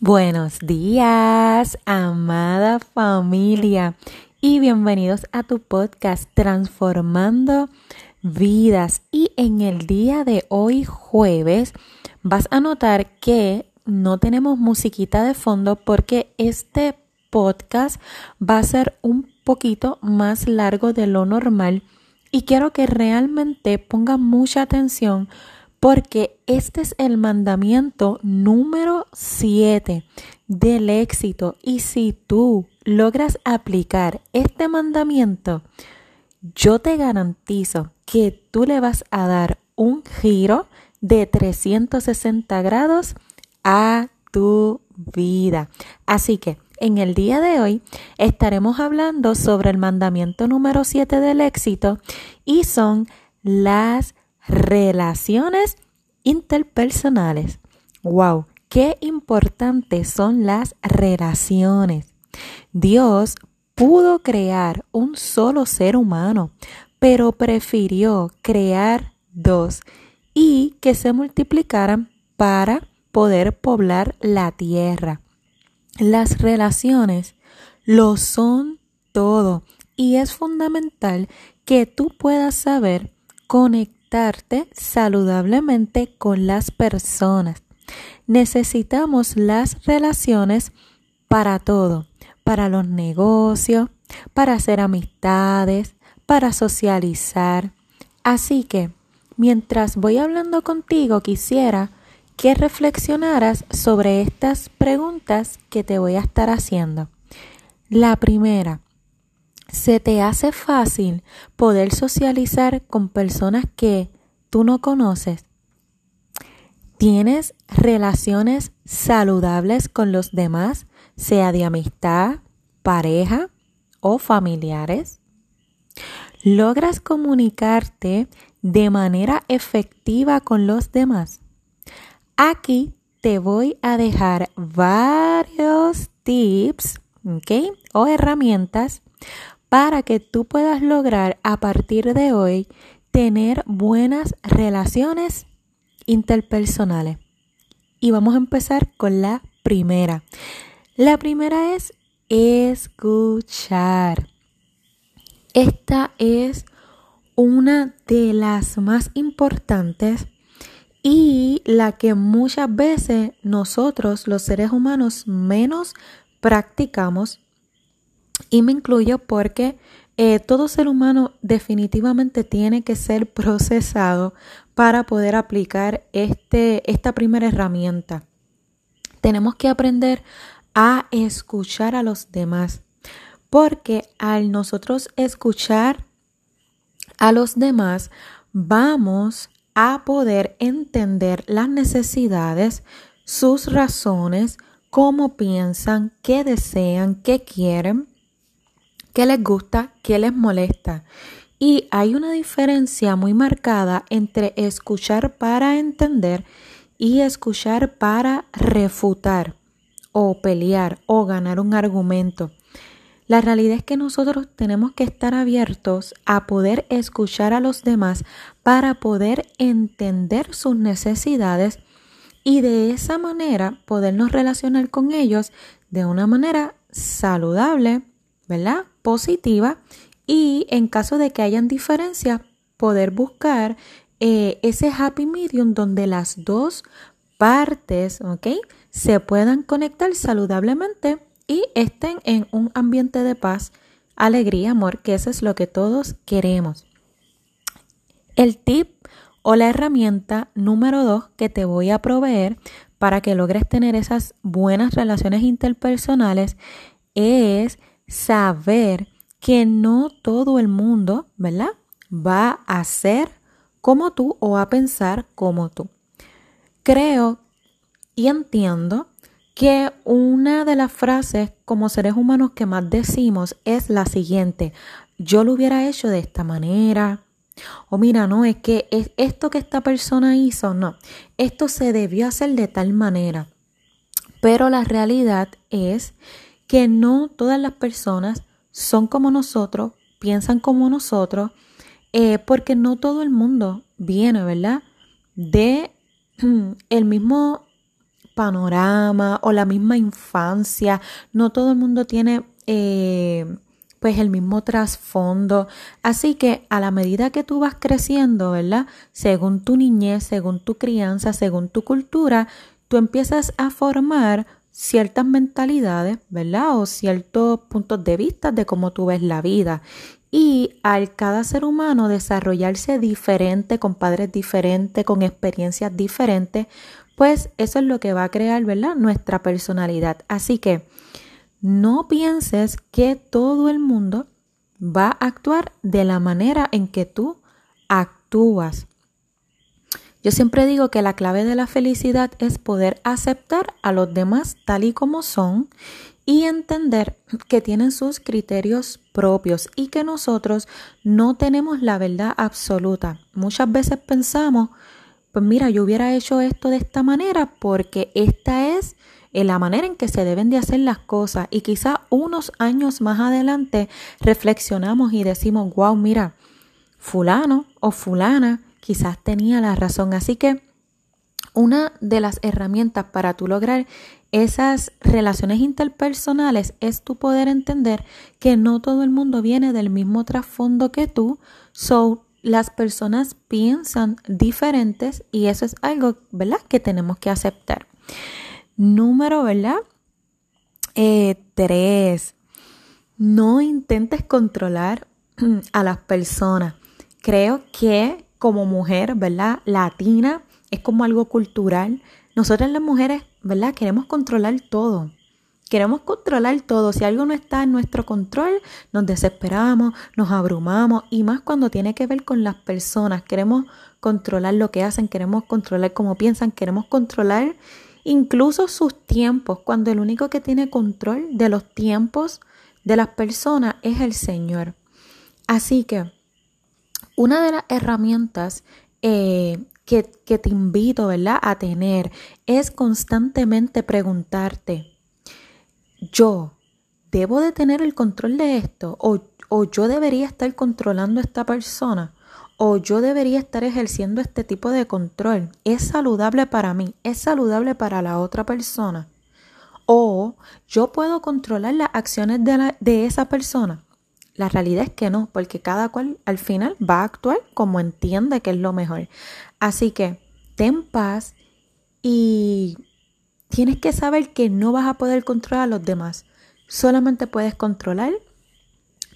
Buenos días, amada familia, y bienvenidos a tu podcast Transformando Vidas. Y en el día de hoy, jueves, vas a notar que no tenemos musiquita de fondo porque este podcast va a ser un poquito más largo de lo normal y quiero que realmente pongan mucha atención porque este es el mandamiento número 7 del éxito. Y si tú logras aplicar este mandamiento, yo te garantizo que tú le vas a dar un giro de 360 grados a tu vida. Así que en el día de hoy estaremos hablando sobre el mandamiento número 7 del éxito y son las relaciones interpersonales. ¡Wow! Qué importantes son las relaciones. Dios pudo crear un solo ser humano, pero prefirió crear dos y que se multiplicaran para poder poblar la tierra. Las relaciones lo son todo y es fundamental que tú puedas saber conectar saludablemente con las personas. Necesitamos las relaciones para todo, para los negocios, para hacer amistades, para socializar. Así que, mientras voy hablando contigo, quisiera que reflexionaras sobre estas preguntas que te voy a estar haciendo. La primera, se te hace fácil poder socializar con personas que tú no conoces. ¿Tienes relaciones saludables con los demás, sea de amistad, pareja o familiares? ¿Logras comunicarte de manera efectiva con los demás? Aquí te voy a dejar varios tips o herramientas para que tú puedas lograr a partir de hoy tener buenas relaciones interpersonales. Y vamos a empezar con la primera. La primera es escuchar. Esta es una de las más importantes y la que muchas veces nosotros los seres humanos menos practicamos y me incluyo porque eh, todo ser humano definitivamente tiene que ser procesado para poder aplicar este, esta primera herramienta. Tenemos que aprender a escuchar a los demás, porque al nosotros escuchar a los demás, vamos a poder entender las necesidades, sus razones, cómo piensan, qué desean, qué quieren qué les gusta, qué les molesta. Y hay una diferencia muy marcada entre escuchar para entender y escuchar para refutar o pelear o ganar un argumento. La realidad es que nosotros tenemos que estar abiertos a poder escuchar a los demás para poder entender sus necesidades y de esa manera podernos relacionar con ellos de una manera saludable, ¿verdad? Positiva y en caso de que hayan diferencias, poder buscar eh, ese happy medium donde las dos partes, ¿ok? Se puedan conectar saludablemente y estén en un ambiente de paz, alegría, amor, que eso es lo que todos queremos. El tip o la herramienta número dos que te voy a proveer para que logres tener esas buenas relaciones interpersonales es saber que no todo el mundo, ¿verdad? Va a ser como tú o a pensar como tú. Creo y entiendo que una de las frases como seres humanos que más decimos es la siguiente, yo lo hubiera hecho de esta manera, o mira, no, es que es esto que esta persona hizo, no, esto se debió hacer de tal manera. Pero la realidad es que no todas las personas son como nosotros, piensan como nosotros, eh, porque no todo el mundo viene, ¿verdad? De el mismo panorama o la misma infancia. No todo el mundo tiene eh, pues el mismo trasfondo. Así que a la medida que tú vas creciendo, ¿verdad? Según tu niñez, según tu crianza, según tu cultura, tú empiezas a formar ciertas mentalidades, ¿verdad? O ciertos puntos de vista de cómo tú ves la vida. Y al cada ser humano desarrollarse diferente, con padres diferentes, con experiencias diferentes, pues eso es lo que va a crear, ¿verdad? Nuestra personalidad. Así que no pienses que todo el mundo va a actuar de la manera en que tú actúas. Yo siempre digo que la clave de la felicidad es poder aceptar a los demás tal y como son y entender que tienen sus criterios propios y que nosotros no tenemos la verdad absoluta. Muchas veces pensamos, pues mira, yo hubiera hecho esto de esta manera porque esta es en la manera en que se deben de hacer las cosas y quizá unos años más adelante reflexionamos y decimos, wow, mira, fulano o fulana quizás tenía la razón. Así que una de las herramientas para tú lograr esas relaciones interpersonales es tu poder entender que no todo el mundo viene del mismo trasfondo que tú, so las personas piensan diferentes y eso es algo, ¿verdad?, que tenemos que aceptar. Número, ¿verdad? Eh, tres, no intentes controlar a las personas. Creo que como mujer, ¿verdad? Latina, es como algo cultural. Nosotras las mujeres, ¿verdad? Queremos controlar todo. Queremos controlar todo. Si algo no está en nuestro control, nos desesperamos, nos abrumamos y más cuando tiene que ver con las personas. Queremos controlar lo que hacen, queremos controlar cómo piensan, queremos controlar incluso sus tiempos, cuando el único que tiene control de los tiempos de las personas es el Señor. Así que una de las herramientas eh, que, te invito ¿verdad? a tener es constantemente preguntarte, yo debo de tener el control de esto o, o yo debería estar controlando a esta persona o yo debería estar ejerciendo este tipo de control. ¿Es saludable para mí? ¿Es saludable para la otra persona? O yo puedo controlar las acciones de esa persona. La realidad es que no, porque cada cual al final va a actuar como entiende que es lo mejor. Así que ten paz y tienes que saber que no vas a poder controlar a los demás. Solamente puedes controlar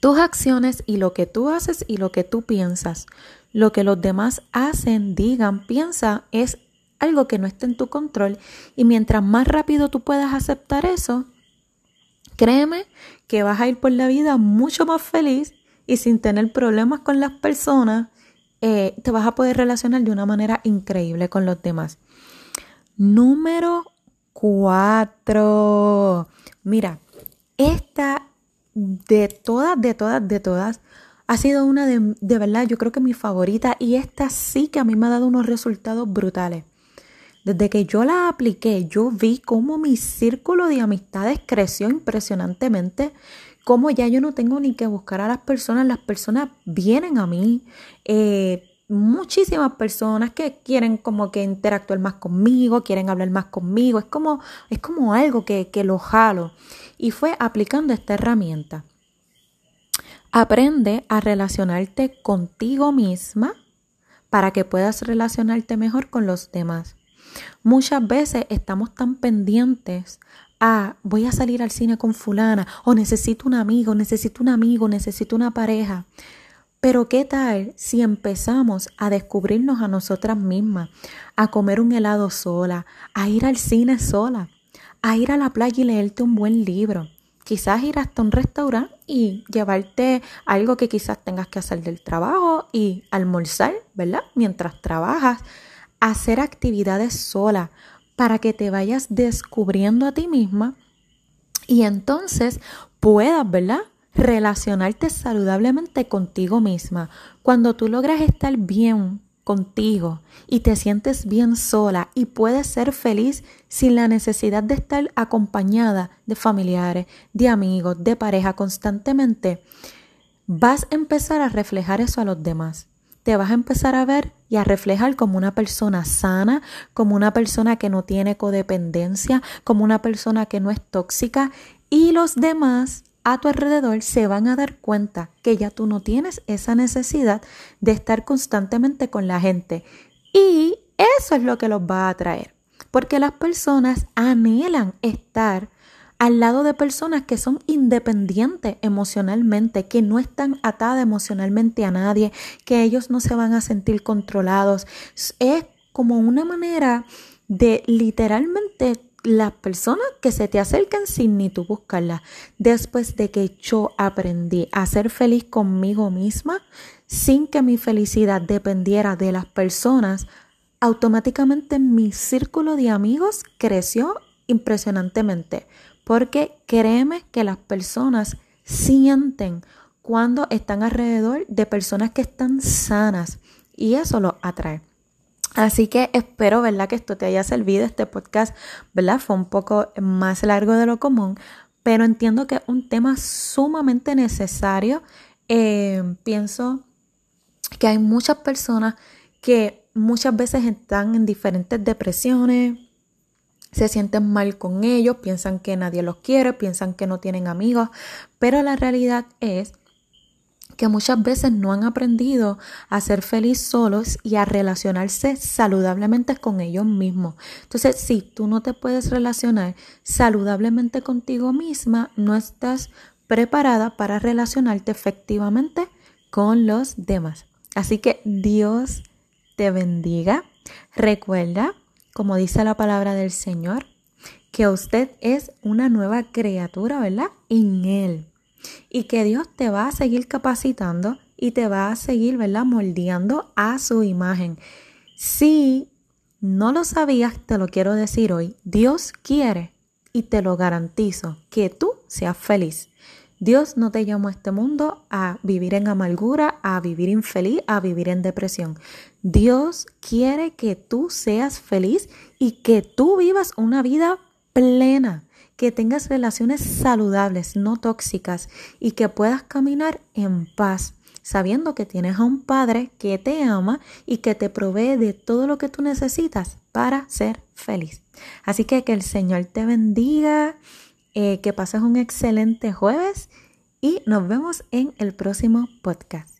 tus acciones y lo que tú haces y lo que tú piensas. Lo que los demás hacen, digan, piensa, es algo que no está en tu control y mientras más rápido tú puedas aceptar eso, créeme que vas a ir por la vida mucho más feliz y sin tener problemas con las personas, eh, te vas a poder relacionar de una manera increíble con los demás. Número cuatro. Mira, esta de todas, de todas, de todas, ha sido una de, de verdad, yo creo que mi favorita y esta sí que a mí me ha dado unos resultados brutales. Desde que yo la apliqué, yo vi cómo mi círculo de amistades creció impresionantemente, cómo ya yo no tengo ni que buscar a las personas, las personas vienen a mí. Eh, muchísimas personas que quieren como que interactuar más conmigo, quieren hablar más conmigo, es como, es como algo que, que lo jalo. Y fue aplicando esta herramienta. Aprende a relacionarte contigo misma para que puedas relacionarte mejor con los demás. Muchas veces estamos tan pendientes a voy a salir al cine con fulana o necesito un amigo, necesito un amigo, necesito una pareja. Pero ¿qué tal si empezamos a descubrirnos a nosotras mismas, a comer un helado sola, a ir al cine sola, a ir a la playa y leerte un buen libro? Quizás ir hasta un restaurante y llevarte algo que quizás tengas que hacer del trabajo y almorzar, ¿verdad? Mientras trabajas, hacer actividades sola para que te vayas descubriendo a ti misma y entonces puedas, ¿verdad? relacionarte saludablemente contigo misma. Cuando tú logras estar bien contigo y te sientes bien sola y puedes ser feliz sin la necesidad de estar acompañada de familiares, de amigos, de pareja constantemente, vas a empezar a reflejar eso a los demás. Te vas a empezar a ver y a reflejar como una persona sana, como una persona que no tiene codependencia, como una persona que no es tóxica y los demás a tu alrededor se van a dar cuenta que ya tú no tienes esa necesidad de estar constantemente con la gente. Y eso es lo que los va a atraer. Porque las personas anhelan estar al lado de personas que son independientes emocionalmente, que no están atadas emocionalmente a nadie, que ellos no se van a sentir controlados. Es como una manera de literalmente las personas que se te acercan sin ni tú buscarlas. Después de que yo aprendí a ser feliz conmigo misma, sin que mi felicidad dependiera de las personas, automáticamente mi círculo de amigos creció impresionantemente. Porque créeme que las personas sienten cuando están alrededor de personas que están sanas y eso los atrae. Así que espero, ¿verdad? Que esto te haya servido. Este podcast, ¿verdad? Fue un poco más largo de lo común, pero entiendo que es un tema sumamente necesario. Eh, pienso que hay muchas personas que muchas veces están en diferentes depresiones, se sienten mal con ellos, piensan que nadie los quiere, piensan que no tienen amigos, pero la realidad es que muchas veces no han aprendido a ser feliz solos y a relacionarse saludablemente con ellos mismos. Entonces, si tú no te puedes relacionar saludablemente contigo misma, no estás preparada para relacionarte efectivamente con los demás. Así que Dios te bendiga. Recuerda, como dice la palabra del Señor, que usted es una nueva criatura, ¿verdad? En Él y que Dios te va a seguir capacitando y te va a seguir, ¿verdad? Moldeando a su imagen. Si no lo sabías, te lo quiero decir hoy. Dios quiere y te lo garantizo que tú seas feliz. Dios no te llamó a este mundo a vivir en amargura, a vivir infeliz, a vivir en depresión. Dios quiere que tú seas feliz y que tú vivas una vida plena que tengas relaciones saludables, no tóxicas y que puedas caminar en paz, sabiendo que tienes a un Padre que te ama y que te provee de todo lo que tú necesitas para ser feliz. Así que que el Señor te bendiga, eh, que pases un excelente jueves y nos vemos en el próximo podcast.